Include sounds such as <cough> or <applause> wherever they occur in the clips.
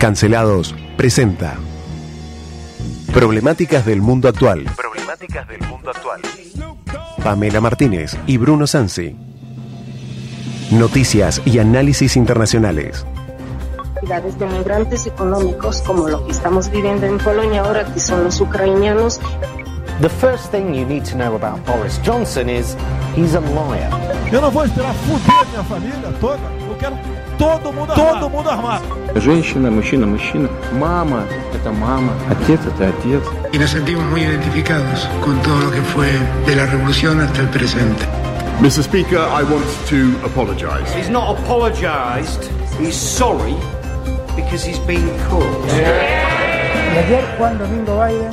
Cancelados presenta Problemáticas del mundo actual. Problemáticas del mundo actual. Pamela Martínez y Bruno Sansi. Noticias y análisis internacionales. de migrantes económicos como lo que estamos viviendo en Polonia ahora, que son los ucranianos. The first thing you need to know about Boris Johnson is he's a liar. Eu não vou esperar fuder minha família toda. Eu quero todo mundo armado. Todo mundo armado. Женщина, мужчина, мужчина. Мама – это мама. Отец – это отец. Y nos sentimos muy identificados con todo lo que fue de la revolución hasta el presente. Mr. Speaker, I want to apologize. He's not apologized. He's sorry because he's been caught. Y ayer Juan Domingo Biden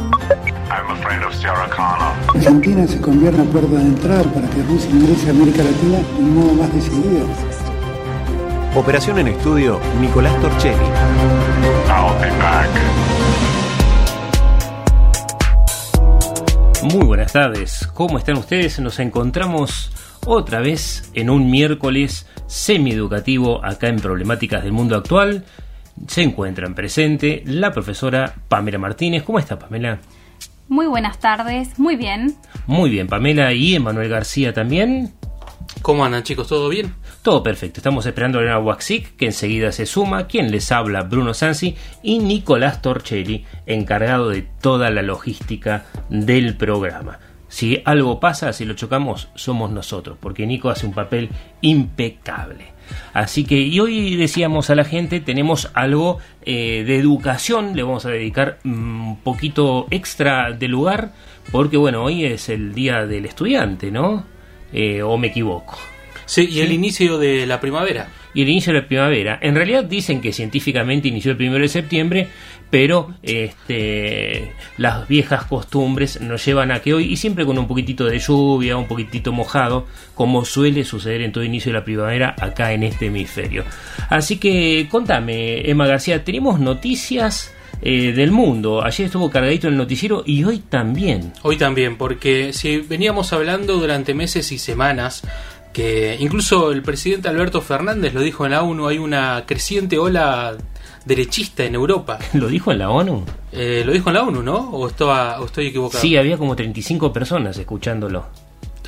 I'm afraid of Sierra Connor. Argentina se convierte en puerta de entrar para que Rusia ingrese a América Latina de un modo más decidido. Operación en estudio, Nicolás Torchelli. I'll be back. Muy buenas tardes, ¿cómo están ustedes? Nos encontramos otra vez en un miércoles semieducativo acá en Problemáticas del Mundo Actual. Se encuentran presente la profesora Pamela Martínez. ¿Cómo está Pamela? Muy buenas tardes, muy bien. Muy bien, Pamela y Emanuel García también. ¿Cómo andan chicos? ¿Todo bien? Todo perfecto. Estamos esperando a Elena Waxic, que enseguida se suma. Quien les habla, Bruno Sansi y Nicolás Torchelli, encargado de toda la logística del programa. Si algo pasa, si lo chocamos, somos nosotros, porque Nico hace un papel impecable. Así que, y hoy decíamos a la gente, tenemos algo eh, de educación, le vamos a dedicar un poquito extra de lugar, porque bueno, hoy es el día del estudiante, ¿no? Eh, ¿O me equivoco? Sí, y el inicio de la primavera. Y el inicio de la primavera. En realidad dicen que científicamente inició el primero de septiembre, pero este, las viejas costumbres nos llevan a que hoy, y siempre con un poquitito de lluvia, un poquitito mojado, como suele suceder en todo inicio de la primavera acá en este hemisferio. Así que contame, Emma García, tenemos noticias eh, del mundo. Ayer estuvo cargadito en el noticiero y hoy también. Hoy también, porque si veníamos hablando durante meses y semanas que incluso el presidente Alberto Fernández lo dijo en la ONU, hay una creciente ola derechista en Europa. <laughs> ¿Lo dijo en la ONU? Eh, lo dijo en la ONU, ¿no? ¿O, estaba, estoy equivocado? Sí, había como 35 personas escuchándolo.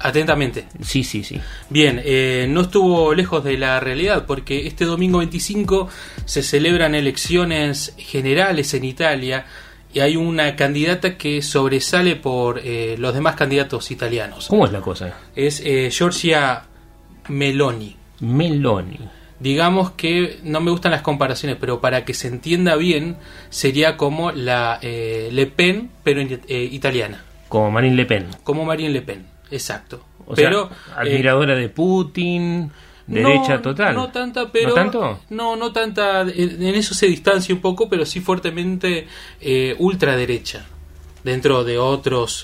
Atentamente. Sí, sí, sí. Bien, eh, no estuvo lejos de la realidad porque este domingo 25 se celebran elecciones generales en Italia y hay una candidata que sobresale por eh, los demás candidatos italianos. ¿Cómo es la cosa? Es Giorgia Meloni. Meloni digamos que no me gustan las comparaciones, pero para que se entienda bien, sería como la eh, Le Pen, pero eh, italiana. Como Marine Le Pen. Como Marine Le Pen, exacto. pero admiradora de Putin, derecha total. No tanta, pero no tanto. No, no tanta. En eso se distancia un poco, pero sí fuertemente eh, ultraderecha. Dentro de otros,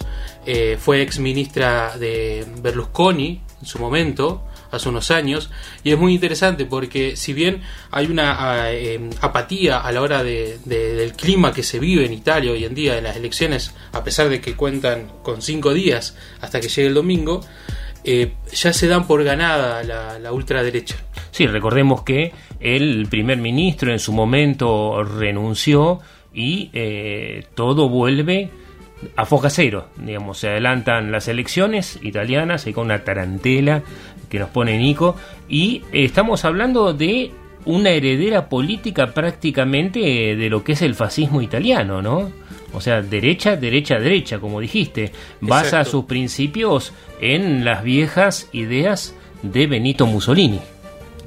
fue ex ministra de Berlusconi en su momento hace unos años y es muy interesante porque si bien hay una ah, em, apatía a la hora de, del clima que se vive en Italia hoy en día en las elecciones, a pesar de que cuentan con cinco días hasta que llegue el domingo, eh, ya se dan por ganada la, ultraderecha. Sí, recordemos que el primer ministro en su momento renunció y eh, todo vuelve a foja cero, digamos, se adelantan las elecciones italianas y con una tarantela que nos pone Nico y estamos hablando de una heredera política prácticamente de lo que es el fascismo italiano, ¿no? O sea, derecha, derecha, derecha, como dijiste, basa sus principios en las viejas ideas de Benito Mussolini.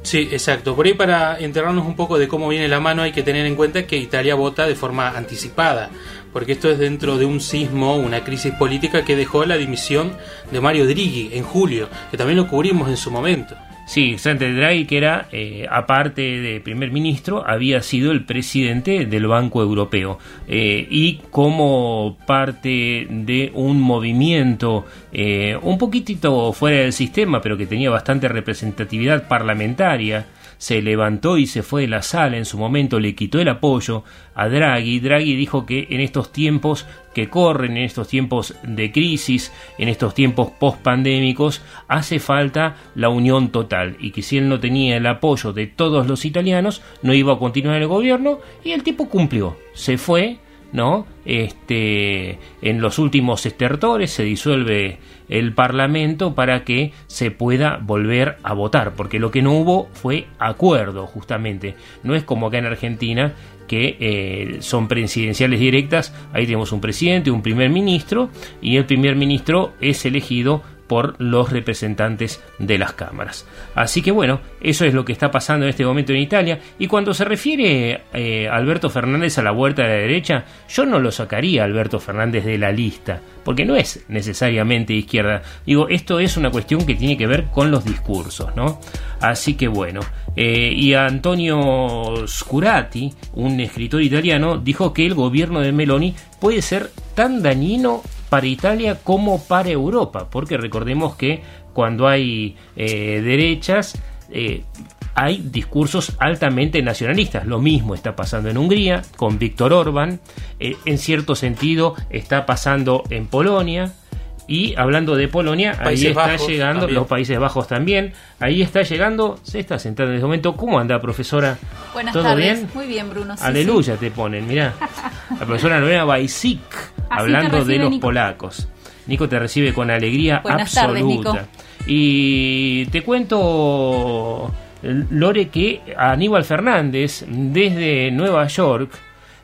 Sí, exacto. Por ahí para enterarnos un poco de cómo viene la mano hay que tener en cuenta que Italia vota de forma anticipada porque esto es dentro de un sismo, una crisis política que dejó la dimisión de Mario Draghi en julio, que también lo cubrimos en su momento. Sí, Sante Draghi, que era, eh, aparte de primer ministro, había sido el presidente del Banco Europeo. Eh, y como parte de un movimiento eh, un poquitito fuera del sistema, pero que tenía bastante representatividad parlamentaria, se levantó y se fue de la sala en su momento, le quitó el apoyo a Draghi. Draghi dijo que en estos tiempos que corren, en estos tiempos de crisis, en estos tiempos post-pandémicos, hace falta la unión total y que si él no tenía el apoyo de todos los italianos, no iba a continuar el gobierno y el tipo cumplió, se fue ¿no? Este, en los últimos estertores se disuelve el Parlamento para que se pueda volver a votar, porque lo que no hubo fue acuerdo, justamente. No es como acá en Argentina que eh, son presidenciales directas, ahí tenemos un presidente, un primer ministro, y el primer ministro es elegido por los representantes de las cámaras. Así que bueno, eso es lo que está pasando en este momento en Italia. Y cuando se refiere eh, Alberto Fernández a la vuelta de la derecha, yo no lo sacaría Alberto Fernández de la lista, porque no es necesariamente izquierda. Digo, esto es una cuestión que tiene que ver con los discursos, ¿no? Así que bueno, eh, y Antonio Scurati, un escritor italiano, dijo que el gobierno de Meloni puede ser tan dañino para Italia como para Europa, porque recordemos que cuando hay eh, derechas, eh, hay discursos altamente nacionalistas. Lo mismo está pasando en Hungría con Víctor Orban, eh, en cierto sentido está pasando en Polonia. Y hablando de Polonia, ahí está llegando, los Países Bajos también, ahí está llegando, se está sentando en este momento. ¿Cómo anda, profesora? Buenas ¿Todo tardes. bien? Muy bien, Bruno. Sí, Aleluya sí. te ponen, mirá. <laughs> La profesora Lorena Hablando de los Nico. polacos. Nico te recibe con alegría Buenas tardes, absoluta. Nico. Y te cuento, Lore, que Aníbal Fernández, desde Nueva York,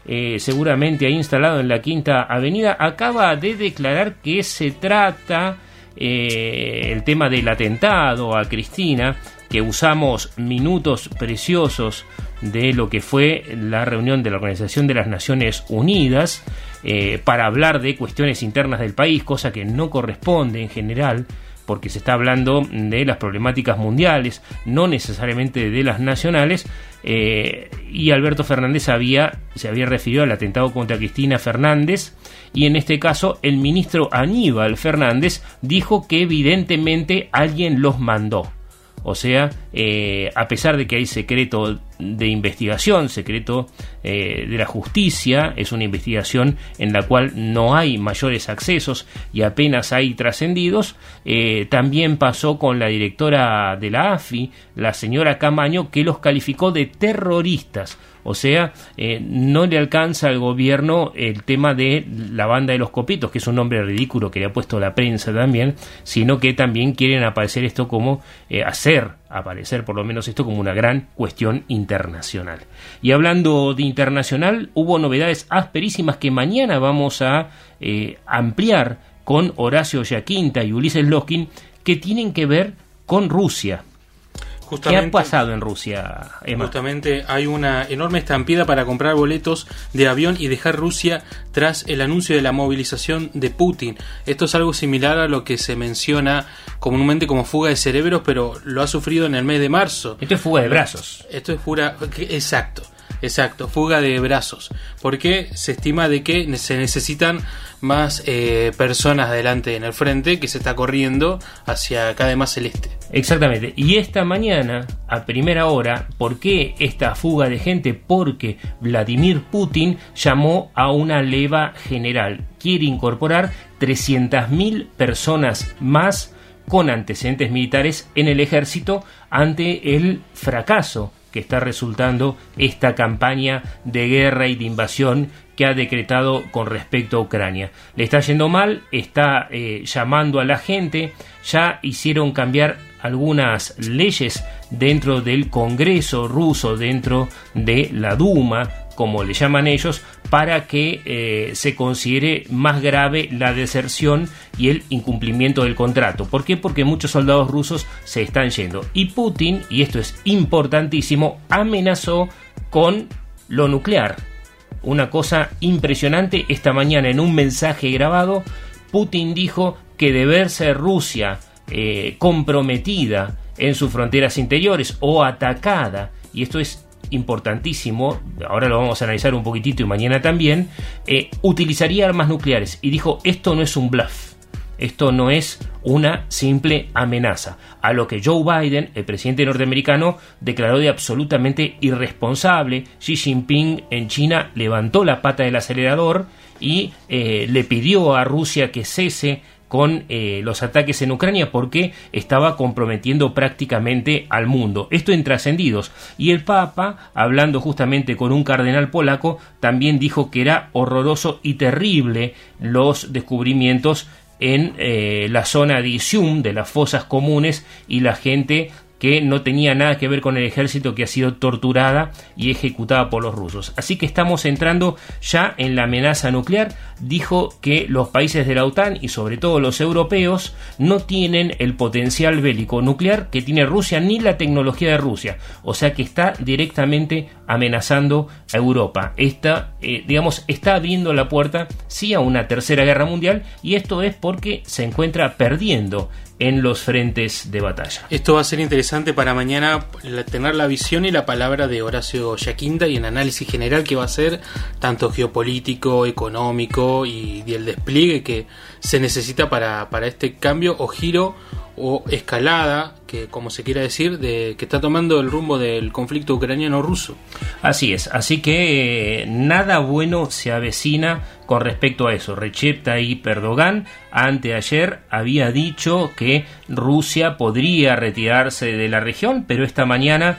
eh, seguramente ahí instalado en la Quinta Avenida, acaba de declarar que se trata eh, el tema del atentado a Cristina, que usamos minutos preciosos de lo que fue la reunión de la Organización de las Naciones Unidas eh, para hablar de cuestiones internas del país, cosa que no corresponde en general porque se está hablando de las problemáticas mundiales, no necesariamente de las nacionales, eh, y Alberto Fernández había, se había referido al atentado contra Cristina Fernández, y en este caso el ministro Aníbal Fernández dijo que evidentemente alguien los mandó. O sea, eh, a pesar de que hay secreto de investigación, secreto eh, de la justicia, es una investigación en la cual no hay mayores accesos y apenas hay trascendidos, eh, también pasó con la directora de la AFI, la señora Camaño, que los calificó de terroristas. O sea, eh, no le alcanza al gobierno el tema de la banda de los copitos, que es un nombre ridículo que le ha puesto la prensa también, sino que también quieren aparecer esto como, hacer aparecer por lo menos esto como una gran cuestión internacional. Y hablando de internacional, hubo novedades asperísimas que mañana vamos a eh, ampliar con Horacio Yaquinta y Ulises Loskin, que tienen que ver con Rusia. ¿Qué ha pasado en Rusia, Emma? Justamente hay una enorme estampida para comprar boletos de avión y dejar Rusia tras el anuncio de la movilización de Putin. Esto es algo similar a lo que se menciona comúnmente como fuga de cerebros, pero lo ha sufrido en el mes de marzo. Esto es fuga de brazos. Esto es fuga, exacto. Exacto, fuga de brazos. Porque se estima de que se necesitan más eh, personas adelante en el frente que se está corriendo hacia cada más el este. Exactamente. Y esta mañana, a primera hora, ¿por qué esta fuga de gente? Porque Vladimir Putin llamó a una leva general. Quiere incorporar 300.000 personas más con antecedentes militares en el ejército ante el fracaso que está resultando esta campaña de guerra y de invasión que ha decretado con respecto a Ucrania. Le está yendo mal, está eh, llamando a la gente, ya hicieron cambiar algunas leyes dentro del Congreso ruso, dentro de la Duma, como le llaman ellos, para que eh, se considere más grave la deserción y el incumplimiento del contrato. ¿Por qué? Porque muchos soldados rusos se están yendo. Y Putin, y esto es importantísimo, amenazó con lo nuclear. Una cosa impresionante, esta mañana en un mensaje grabado, Putin dijo que de verse Rusia eh, comprometida en sus fronteras interiores o atacada, y esto es importantísimo, ahora lo vamos a analizar un poquitito y mañana también, eh, utilizaría armas nucleares y dijo esto no es un bluff. Esto no es una simple amenaza, a lo que Joe Biden, el presidente norteamericano, declaró de absolutamente irresponsable. Xi Jinping en China levantó la pata del acelerador y eh, le pidió a Rusia que cese con eh, los ataques en Ucrania porque estaba comprometiendo prácticamente al mundo. Esto en trascendidos. Y el Papa, hablando justamente con un cardenal polaco, también dijo que era horroroso y terrible los descubrimientos en eh, la zona de Isium, de las fosas comunes, y la gente que no tenía nada que ver con el ejército que ha sido torturada y ejecutada por los rusos. Así que estamos entrando ya en la amenaza nuclear. Dijo que los países de la OTAN y sobre todo los europeos no tienen el potencial bélico nuclear que tiene Rusia ni la tecnología de Rusia. O sea que está directamente amenazando a Europa. Está, eh, digamos, está abriendo la puerta sí a una tercera guerra mundial y esto es porque se encuentra perdiendo en los frentes de batalla. Esto va a ser interesante para mañana tener la visión y la palabra de Horacio Yaquinta y el análisis general que va a ser tanto geopolítico, económico y, el despliegue que se necesita para, para este cambio o giro o escalada, que como se quiera decir, de que está tomando el rumbo del conflicto ucraniano-ruso. Así es, así que eh, nada bueno se avecina con respecto a eso. Recep Tayyip Erdogan anteayer había dicho que Rusia podría retirarse de la región, pero esta mañana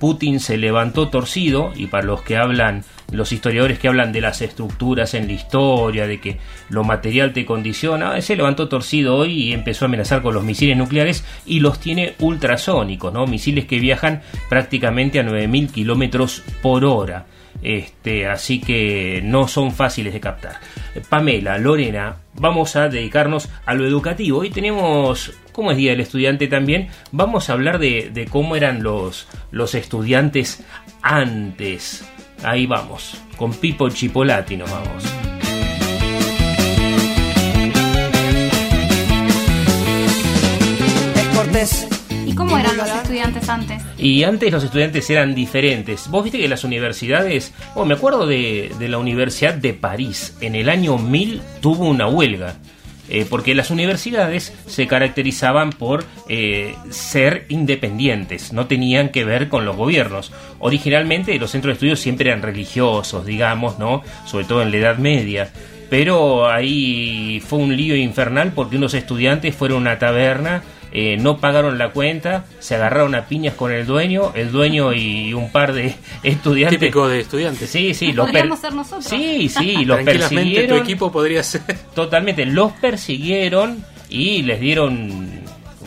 Putin se levantó torcido y para los que hablan, los historiadores que hablan de las estructuras en la historia, de que lo material te condiciona, se levantó torcido hoy y empezó a amenazar con los misiles nucleares y los tiene ultrasónicos, ¿no? Misiles que viajan prácticamente a 9000 kilómetros por hora. Este, así que no son fáciles de captar. Pamela, Lorena, vamos a dedicarnos a lo educativo. Hoy tenemos como es Día del Estudiante también, vamos a hablar de, cómo eran los, los estudiantes antes. Ahí vamos, con Pipo Chipolati nos vamos. ¿Y cómo eran los estudiantes antes? Y antes los estudiantes eran diferentes. Vos viste que las universidades, oh, me acuerdo de, de la Universidad de París, en el año 1000 tuvo una huelga. Eh, porque las universidades se caracterizaban por eh, ser independientes, no tenían que ver con los gobiernos. Originalmente los centros de estudios siempre eran religiosos, digamos, ¿no? Sobre todo en la Edad Media. Pero ahí fue un lío infernal porque unos estudiantes fueron a una taberna eh, no pagaron la cuenta, se agarraron a piñas con el dueño, el dueño y un par de <laughs> estudiantes. Típico de estudiantes. Sí, sí, los podríamos ser nosotros. Sí, <laughs> sí, los persiguieron. tu equipo podría ser. Totalmente, los persiguieron y les dieron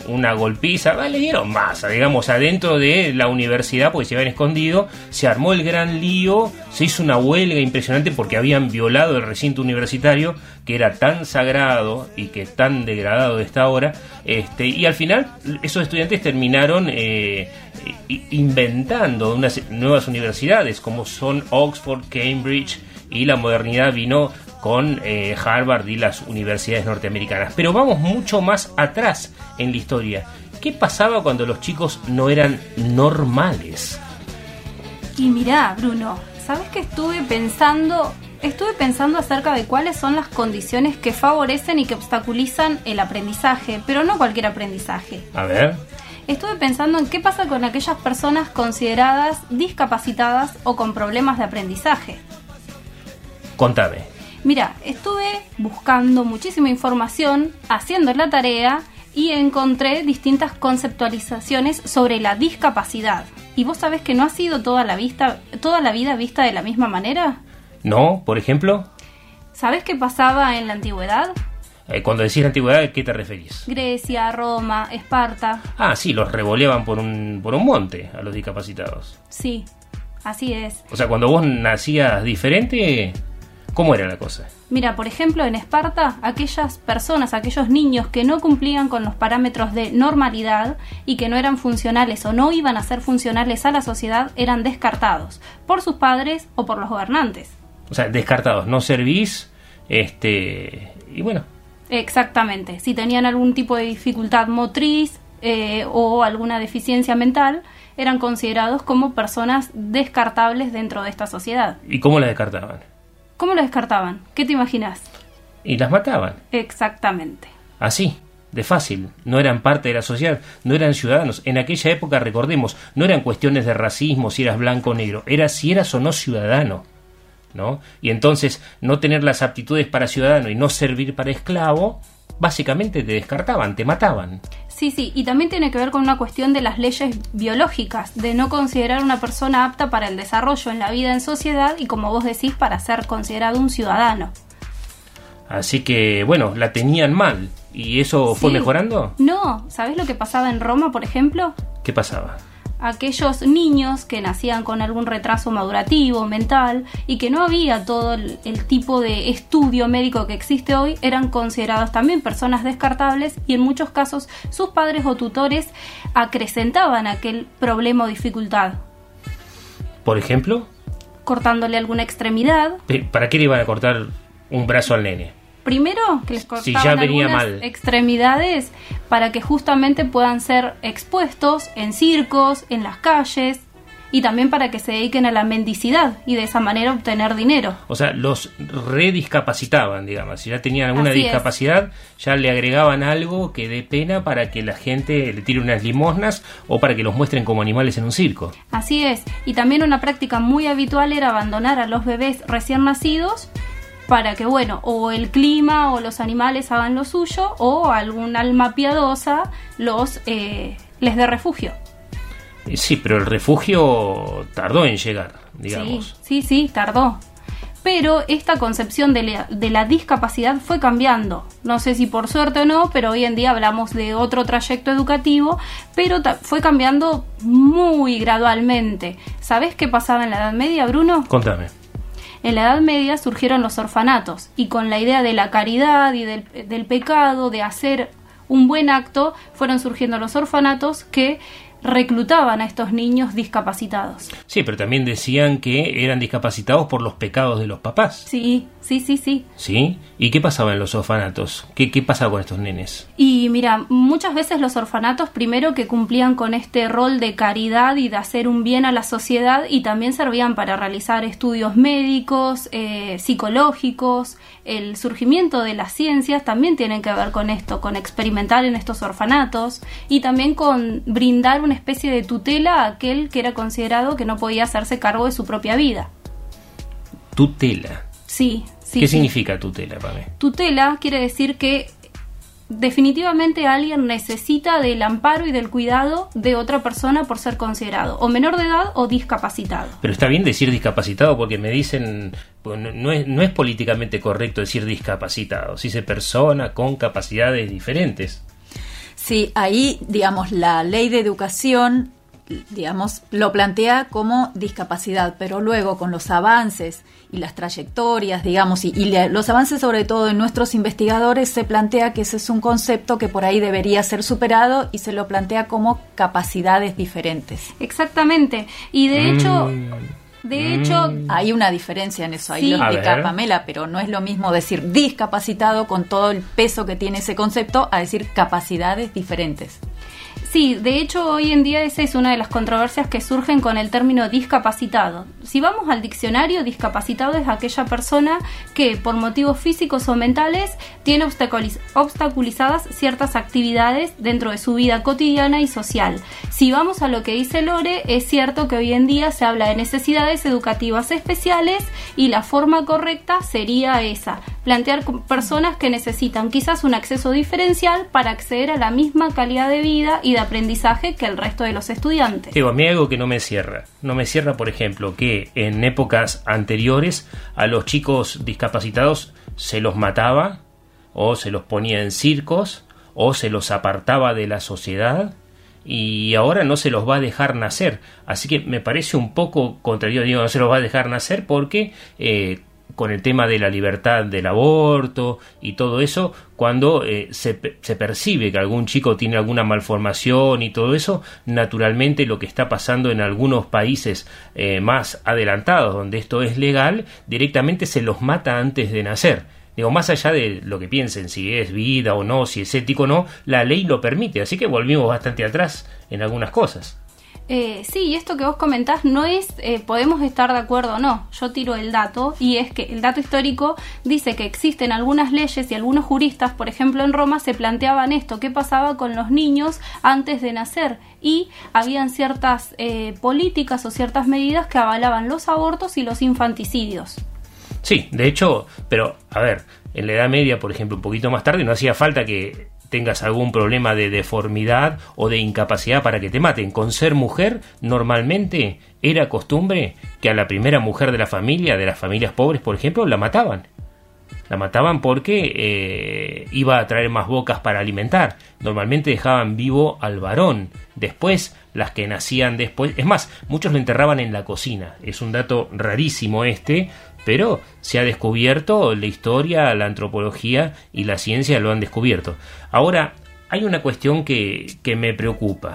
una golpiza, le dieron masa, digamos, adentro de la universidad, porque se habían escondido, se armó el gran lío, se hizo una huelga impresionante porque habían violado el recinto universitario, que era tan sagrado y que tan degradado de esta hora, este, y al final esos estudiantes terminaron eh, inventando unas nuevas universidades, como son Oxford, Cambridge, y la modernidad vino con eh, Harvard y las universidades norteamericanas. Pero vamos mucho más atrás en la historia. ¿Qué pasaba cuando los chicos no eran normales? Y mirá, Bruno, ¿sabes que estuve pensando? Estuve pensando acerca de cuáles son las condiciones que favorecen y que obstaculizan el aprendizaje, pero no cualquier aprendizaje. A ver. Estuve pensando en qué pasa con aquellas personas consideradas discapacitadas o con problemas de aprendizaje. Contame. Mira, estuve buscando muchísima información, haciendo la tarea y encontré distintas conceptualizaciones sobre la discapacidad. ¿Y vos sabés que no ha sido toda la, vista, toda la vida vista de la misma manera? No, por ejemplo. ¿Sabés qué pasaba en la antigüedad? Eh, cuando decís la antigüedad, ¿a qué te referís? Grecia, Roma, Esparta. Ah, sí, los revoleaban por un, por un monte a los discapacitados. Sí, así es. O sea, cuando vos nacías diferente, ¿Cómo era la cosa? Mira, por ejemplo, en Esparta, aquellas personas, aquellos niños que no cumplían con los parámetros de normalidad y que no eran funcionales o no iban a ser funcionales a la sociedad eran descartados por sus padres o por los gobernantes. O sea, descartados, no servís, este, y bueno. Exactamente, si tenían algún tipo de dificultad motriz eh, o alguna deficiencia mental, eran considerados como personas descartables dentro de esta sociedad. ¿Y cómo la descartaban? ¿Cómo lo descartaban? ¿Qué te imaginas? Y las mataban. Exactamente. así, de fácil, no eran parte de la sociedad, no eran ciudadanos. En aquella época, recordemos, no eran cuestiones de racismo, si eras blanco o negro, era si eras o no ciudadano. ¿No? Y entonces no tener las aptitudes para ciudadano y no servir para esclavo, básicamente te descartaban, te mataban. Sí, sí, y también tiene que ver con una cuestión de las leyes biológicas, de no considerar una persona apta para el desarrollo en la vida en sociedad y como vos decís, para ser considerado un ciudadano. Así que, bueno, la tenían mal. ¿Y eso fue mejorando? No, ¿sabés lo que pasaba en Roma, por ejemplo? ¿Qué pasaba? Aquellos niños que nacían con algún retraso madurativo, mental, y que no había todo el, el tipo de estudio médico que existe hoy, eran considerados también personas descartables y en muchos casos sus padres o tutores acrecentaban aquel problema o dificultad, Por ejemplo, cortándole alguna extremidad. ¿pe- ¿para qué le iban a cortar un brazo al nene? Primero, que les Si cortaban ya venía algunas mal. extremidades para que justamente puedan ser expuestos en circos, en las calles y también para que se dediquen a la mendicidad y de esa manera obtener dinero. O sea, los rediscapacitaban, digamos. Si ya tenían alguna Así es. discapacidad, ya le agregaban algo que dé pena para que la gente le tire unas limosnas o para que los muestren como animales en un circo. Así es, y también una práctica muy habitual era abandonar a los bebés recién nacidos para que, bueno, o el clima o los animales hagan lo suyo o algún alma piadosa los eh, les dé refugio. Sí, pero el refugio tardó en llegar, digamos. Sí, sí, sí, tardó. Pero esta concepción de la, de la discapacidad fue cambiando. No sé si por suerte o no, pero hoy en día hablamos de otro trayecto educativo, pero fue cambiando muy gradualmente. ¿Sabés qué pasaba en la Edad Media, Bruno? Contame. En la Edad Media surgieron los orfanatos y con la idea de la caridad y del, del pecado, de hacer un buen acto, fueron surgiendo los orfanatos que reclutaban a estos niños discapacitados. Sí, pero también decían que eran discapacitados por los pecados de los papás. Sí, sí, sí, sí. ¿Sí? ¿Y qué pasaba en los orfanatos? ¿Qué, qué pasaba con estos nenes? Y mira, muchas veces los orfanatos primero que cumplían con este rol de caridad y de hacer un bien a la sociedad y también servían para realizar estudios médicos, eh, psicológicos, el surgimiento de las ciencias también tienen que ver con esto, con experimentar en estos orfanatos y también con brindar una especie de tutela a aquel que era considerado que no podía hacerse cargo de su propia vida. Tutela. Sí, sí. ¿Qué sí. significa tutela, Pame? Tutela quiere decir que definitivamente alguien necesita del amparo y del cuidado de otra persona por ser considerado o menor de edad o discapacitado. Pero está bien decir discapacitado porque me dicen, pues, no, no es, no es políticamente correcto decir discapacitado, se dice persona con capacidades diferentes. Sí, ahí, digamos, la ley de educación, digamos, lo plantea como discapacidad, pero luego con los avances y las trayectorias, digamos, y, y le- los avances sobre todo de nuestros investigadores, se plantea que ese es un concepto que por ahí debería ser superado y se lo plantea como capacidades diferentes. Exactamente. Y de hecho, de hecho, Hay una diferencia en eso, ahí Sí. lo explica. Pamela, pero no es lo mismo decir discapacitado con todo el peso que tiene ese concepto a decir capacidades diferentes. Sí, de hecho hoy en día esa es una de las controversias que surgen con el término discapacitado. Si vamos al diccionario, discapacitado es aquella persona que por motivos físicos o mentales tiene obstaculiz- obstaculizadas ciertas actividades dentro de su vida cotidiana y social. Si vamos a lo que dice Lore, es cierto que hoy en día se habla de necesidades educativas especiales y la forma correcta sería esa, plantear personas que necesitan quizás un acceso diferencial para acceder a la misma calidad de vida y de aprendizaje que el resto de los estudiantes. Digo, a mí algo que no me cierra. No me cierra, por ejemplo, que en épocas anteriores a los chicos discapacitados se los mataba o se los ponía en circos o se los apartaba de la sociedad y ahora no se los va a dejar nacer. Así que me parece un poco contrario, digo, no se los va a dejar nacer porque eh, con el tema de la libertad del aborto y todo eso, cuando eh, se, se percibe que algún chico tiene alguna malformación y todo eso, naturalmente lo que está pasando en algunos países eh, más adelantados, donde esto es legal, directamente se los mata antes de nacer. Digo, más allá de lo que piensen, si es vida o no, si es ético o no, la ley lo permite, así que volvimos bastante atrás en algunas cosas. Eh, sí, esto que vos comentás no es, eh, podemos estar de acuerdo o no. Yo tiro el dato y es que el dato histórico dice que existen algunas leyes y algunos juristas, por ejemplo en Roma, se planteaban esto, qué pasaba con los niños antes de nacer y habían ciertas eh, políticas o ciertas medidas que avalaban los abortos y los infanticidios. Sí, de hecho, pero a ver, en la Edad Media, por ejemplo, un poquito más tarde, no hacía falta que tengas algún problema de deformidad o de incapacidad para que te maten. Con ser mujer, normalmente era costumbre que a la primera mujer de la familia, de las familias pobres, por ejemplo, la mataban. La mataban porque eh, iba a traer más bocas para alimentar. Normalmente dejaban vivo al varón. Después, las que nacían después. Es más, muchos lo enterraban en la cocina. Es un dato rarísimo este, pero se ha descubierto, la historia, la antropología y la ciencia lo han descubierto. Ahora, hay una cuestión que, que me preocupa,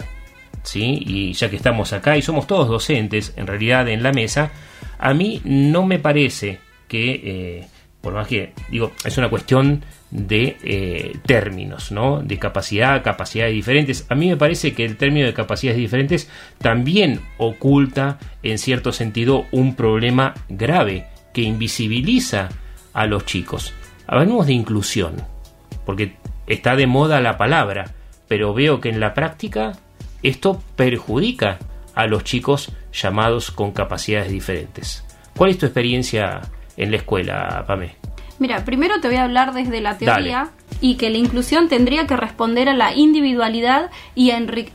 ¿sí? Y ya que estamos acá y somos todos docentes, en realidad, en la mesa, a mí no me parece que, eh, por más que, digo, es una cuestión de eh, términos, ¿no? De capacidad, capacidades diferentes. A mí me parece que el término de capacidades diferentes también oculta, en cierto sentido, un problema grave que invisibiliza a los chicos. Hablamos de inclusión, porque está de moda la palabra, pero veo que en la práctica esto perjudica a los chicos llamados con capacidades diferentes. ¿Cuál es tu experiencia en la escuela, Pame? Mira, primero te voy a hablar desde la teoría y que la inclusión tendría que responder a la individualidad y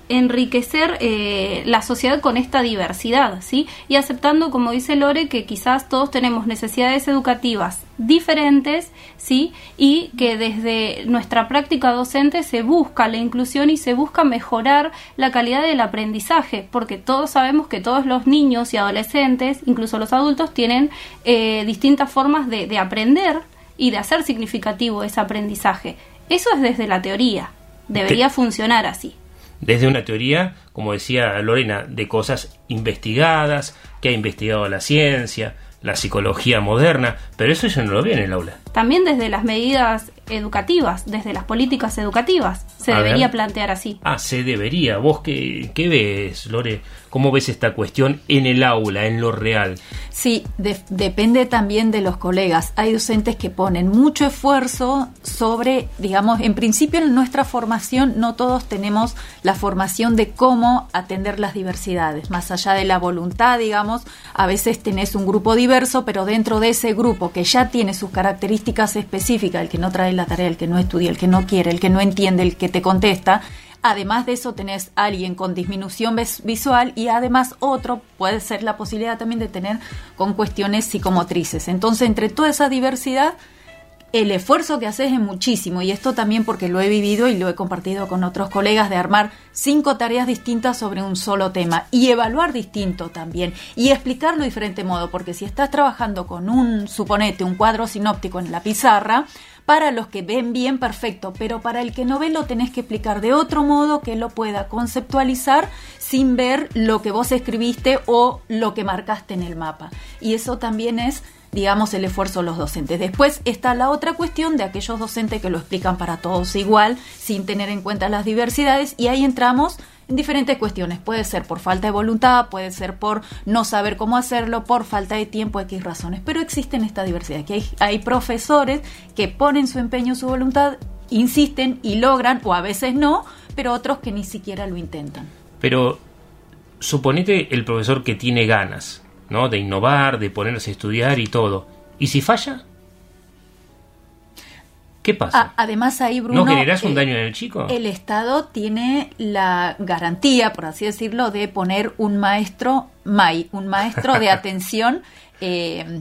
enriquecer eh, la sociedad con esta diversidad, ¿sí? Y aceptando, como dice Lore, que quizás todos tenemos necesidades educativas diferentes, ¿sí? Y que desde nuestra práctica docente se busca la inclusión y se busca mejorar la calidad del aprendizaje, porque todos sabemos que todos los niños y adolescentes, incluso los adultos, tienen eh, distintas formas de, de aprender y de hacer significativo ese aprendizaje. Eso es desde la teoría. Debería funcionar así. Desde una teoría, como decía Lorena, de cosas investigadas, que ha investigado la ciencia, la psicología moderna, pero eso ya no lo ve en el aula. También desde las medidas educativas, desde las políticas educativas, se debería plantear así. Ah, se debería. ¿Vos qué, qué ves, Lore? ¿Cómo ves esta cuestión en el aula, en lo real? Sí, depende también de los colegas. Hay docentes que ponen mucho esfuerzo sobre, digamos, en principio en nuestra formación no todos tenemos la formación de cómo atender las diversidades. Más allá de la voluntad, digamos, a veces tenés un grupo diverso, pero dentro de ese grupo que ya tiene sus características específicas, el que no trae la tarea, el que no estudia, el que no quiere, el que no entiende, el que te contesta, Además de eso, tenés alguien con disminución visual y además otro puede ser la posibilidad también de tener con cuestiones psicomotrices. Entonces, entre toda esa diversidad, el esfuerzo que haces es muchísimo y esto también porque lo he vivido y lo he compartido con otros colegas de armar cinco tareas distintas sobre un solo tema y evaluar distinto también y explicarlo de diferente modo porque si estás trabajando con un suponete un cuadro sinóptico en la pizarra para los que ven bien, perfecto, pero para el que no ve lo tenés que explicar de otro modo que lo pueda conceptualizar sin ver lo que vos escribiste o lo que marcaste en el mapa. Y eso también es digamos, el esfuerzo de los docentes. Después está la otra cuestión de aquellos docentes que lo explican para todos igual, sin tener en cuenta las diversidades, y ahí entramos en diferentes cuestiones. Puede ser por falta de voluntad, puede ser por no saber cómo hacerlo, por falta de tiempo, X razones. Pero existen esta diversidad, que hay, profesores que ponen su empeño, su voluntad, insisten y logran, o a veces no, pero otros que ni siquiera lo intentan. Pero suponete el profesor que tiene ganas, ¿no? De innovar, de ponerse a estudiar y todo. ¿Y si falla? ¿Qué pasa? además ahí, Bruno... ¿No generas un daño en el chico? El Estado tiene la garantía, por así decirlo, de poner un maestro MAI, un maestro de <laughs> atención... Eh,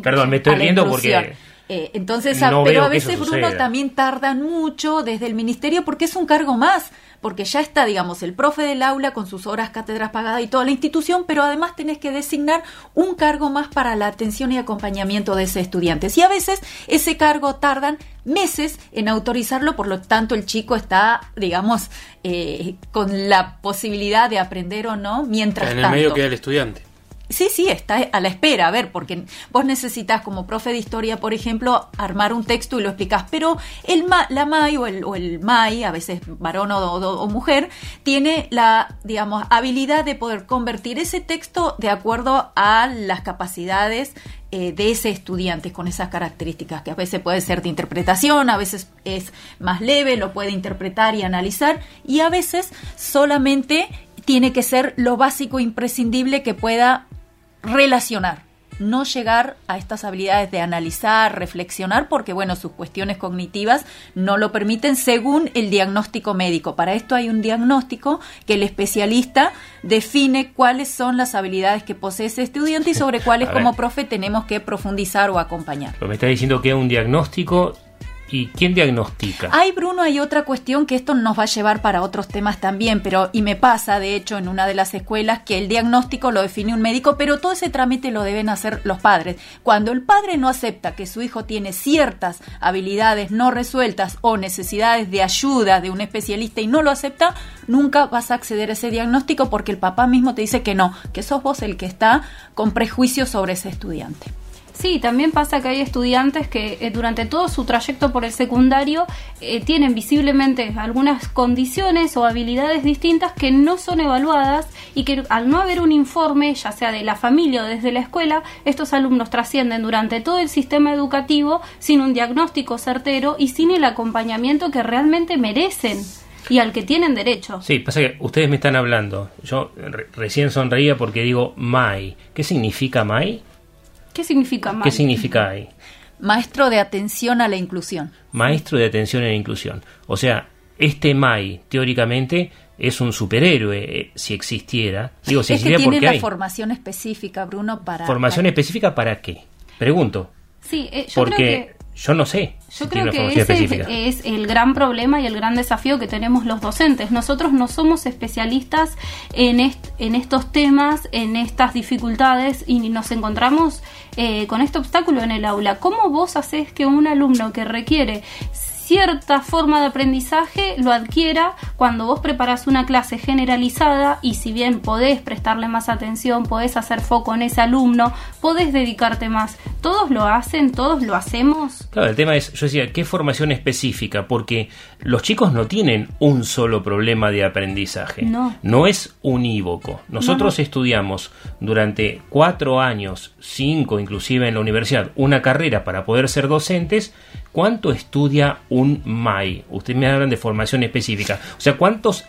Perdón, me estoy riendo porque... Eh, entonces, pero a veces, Bruno, también tardan mucho desde el ministerio porque es un cargo más porque ya está, digamos, el profe del aula con sus horas cátedras pagadas y toda la institución, pero además tenés que designar un cargo más para la atención y acompañamiento de ese estudiante. Y a veces ese cargo tardan meses en autorizarlo, por lo tanto el chico está, digamos, eh, con la posibilidad de aprender o no mientras en el medio queda el estudiante. Sí, sí, está a la espera, a ver, porque vos necesitas como profe de historia, por ejemplo, armar un texto y lo explicás, pero el ma, la MAI o el, o el MAI, a veces varón o, o, o, mujer, tiene la, digamos, habilidad de poder convertir ese texto de acuerdo a las capacidades eh, de ese estudiante con esas características, que a veces puede ser de interpretación, a veces es más leve, lo puede interpretar y analizar, y a veces solamente tiene que ser lo básico imprescindible que pueda relacionar, no llegar a estas habilidades de analizar, reflexionar, porque bueno, sus cuestiones cognitivas no lo permiten según el diagnóstico médico. Para esto hay un diagnóstico que el especialista define cuáles son las habilidades que posee ese estudiante y sobre <laughs> cuáles como profe tenemos que profundizar o acompañar. Pero me está diciendo que es un diagnóstico ¿Y quién diagnostica? Hay, Bruno, hay otra cuestión que esto nos va a llevar para otros temas también, pero y me pasa, de hecho, en una de las escuelas que el diagnóstico lo define un médico, pero todo ese trámite lo deben hacer los padres. Cuando el padre no acepta que su hijo tiene ciertas habilidades no resueltas o necesidades de ayuda de un especialista y no lo acepta, nunca vas a acceder a ese diagnóstico porque el papá mismo te dice que no, que sos vos el que está con prejuicios sobre ese estudiante. Sí, también pasa que hay estudiantes que eh, durante todo su trayecto por el secundario eh, tienen visiblemente algunas condiciones o habilidades distintas que no son evaluadas y que al no haber un informe, ya sea de la familia o desde la escuela, estos alumnos trascienden durante todo el sistema educativo sin un diagnóstico certero y sin el acompañamiento que realmente merecen y al que tienen derecho. Sí, pasa que ustedes me están hablando. Yo re recién sonreía porque digo MAI. ¿Qué significa MAI? ¿Qué significa MAI? ¿Qué significa ahí? Maestro de atención a la inclusión. Maestro de atención a la inclusión. O sea, este MAI, teóricamente, es un superhéroe eh, si existiera. Digo, si es existiera que tiene porque la hay. formación específica, Bruno, para... ¿Formación para... específica para qué? Pregunto. Sí, eh, yo porque creo que... yo no sé. Yo si creo que ese es el gran problema y el gran desafío que tenemos los docentes. Nosotros no somos especialistas en, est en estos temas, en estas dificultades y nos encontramos eh, con este obstáculo en el aula. ¿Cómo vos haces que un alumno que requiere cierta forma de aprendizaje lo adquiera cuando vos preparás una clase generalizada y si bien podés prestarle más atención, podés hacer foco en ese alumno, podés dedicarte más. ¿Todos lo hacen? ¿Todos lo hacemos? Claro, el tema es, yo decía, ¿qué formación específica? Porque los chicos no tienen un solo problema de aprendizaje. No. No es unívoco. Nosotros No, no. estudiamos durante cuatro años, cinco inclusive en la universidad, una carrera para poder ser docentes. ¿Cuánto estudia un MAI? Ustedes me hablan de formación específica. O sea, ¿cuántos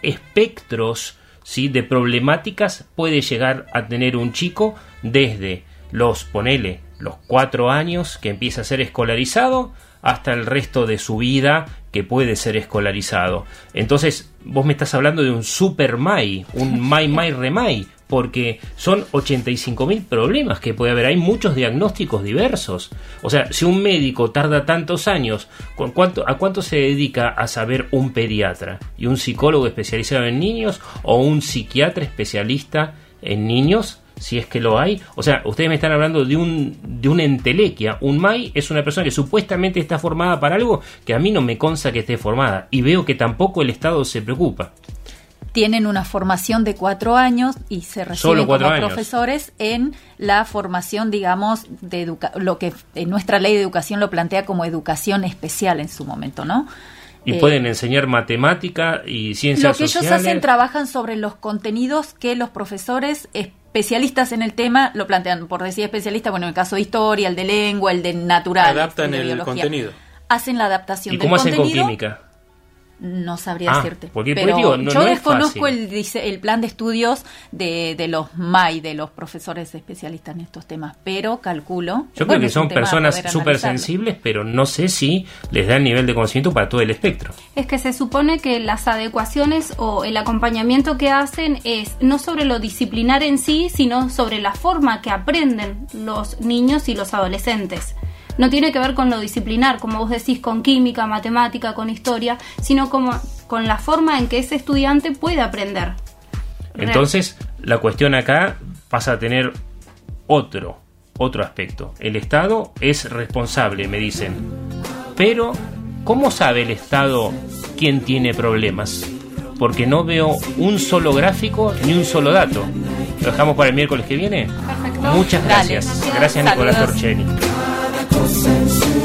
espectros ¿sí? de problemáticas puede llegar a tener un chico desde los, ponele, los cuatro años que empieza a ser escolarizado hasta el resto de su vida que puede ser escolarizado. Entonces, vos me estás hablando de un super MAI, un <laughs> MAI MAI REMAI, porque son 85.000 problemas que puede haber. Hay muchos diagnósticos diversos. O sea, si un médico tarda tantos años, ¿con cuánto, ¿a cuánto se dedica a saber un pediatra? ¿Y un psicólogo especializado en niños? ¿O un psiquiatra especialista en niños? Si es que lo hay. O sea, ustedes me están hablando de un de una entelequia. Un MAI es una persona que supuestamente está formada para algo que a mí no me consta que esté formada. Y veo que tampoco el Estado se preocupa. Tienen una formación de cuatro años y se reciben como años. profesores en la formación, digamos, de educa lo que en nuestra ley de educación lo plantea como educación especial en su momento, ¿no? Y Eh, pueden enseñar matemática y ciencias Lo que ellos sociales. hacen, trabajan sobre los contenidos que los profesores especialistas en el tema lo plantean. Por decir especialista, bueno, en el caso de historia, el de lengua, el de natural. Adaptan de el biología. contenido. Hacen la adaptación ¿Y del cómo hacen con contenido. química? No sabría Ah, decirte. porque- pero digo, no- yo no es desconozco el, el plan de estudios de, de los MAI, de los profesores especialistas en estos temas, pero calculo. Yo bueno, creo que son personas súper sensibles, pero no sé si les da el nivel de conocimiento para todo el espectro. Es que se supone que las adecuaciones o el acompañamiento que hacen es no sobre lo disciplinar en sí, sino sobre la forma que aprenden los niños y los adolescentes. No tiene que ver con lo disciplinar, como vos decís, con química, matemática, con historia, sino como con la forma en que ese estudiante puede aprender. Entonces, la cuestión acá pasa a tener otro, otro aspecto. El Estado es responsable, me dicen. Pero, ¿cómo sabe el Estado quién tiene problemas? Porque no veo un solo gráfico ni un solo dato. ¿Lo dejamos para el miércoles que viene? Perfecto. Muchas Dale. gracias. Gracias, Nicolás. Torcheni. Cada cosa en su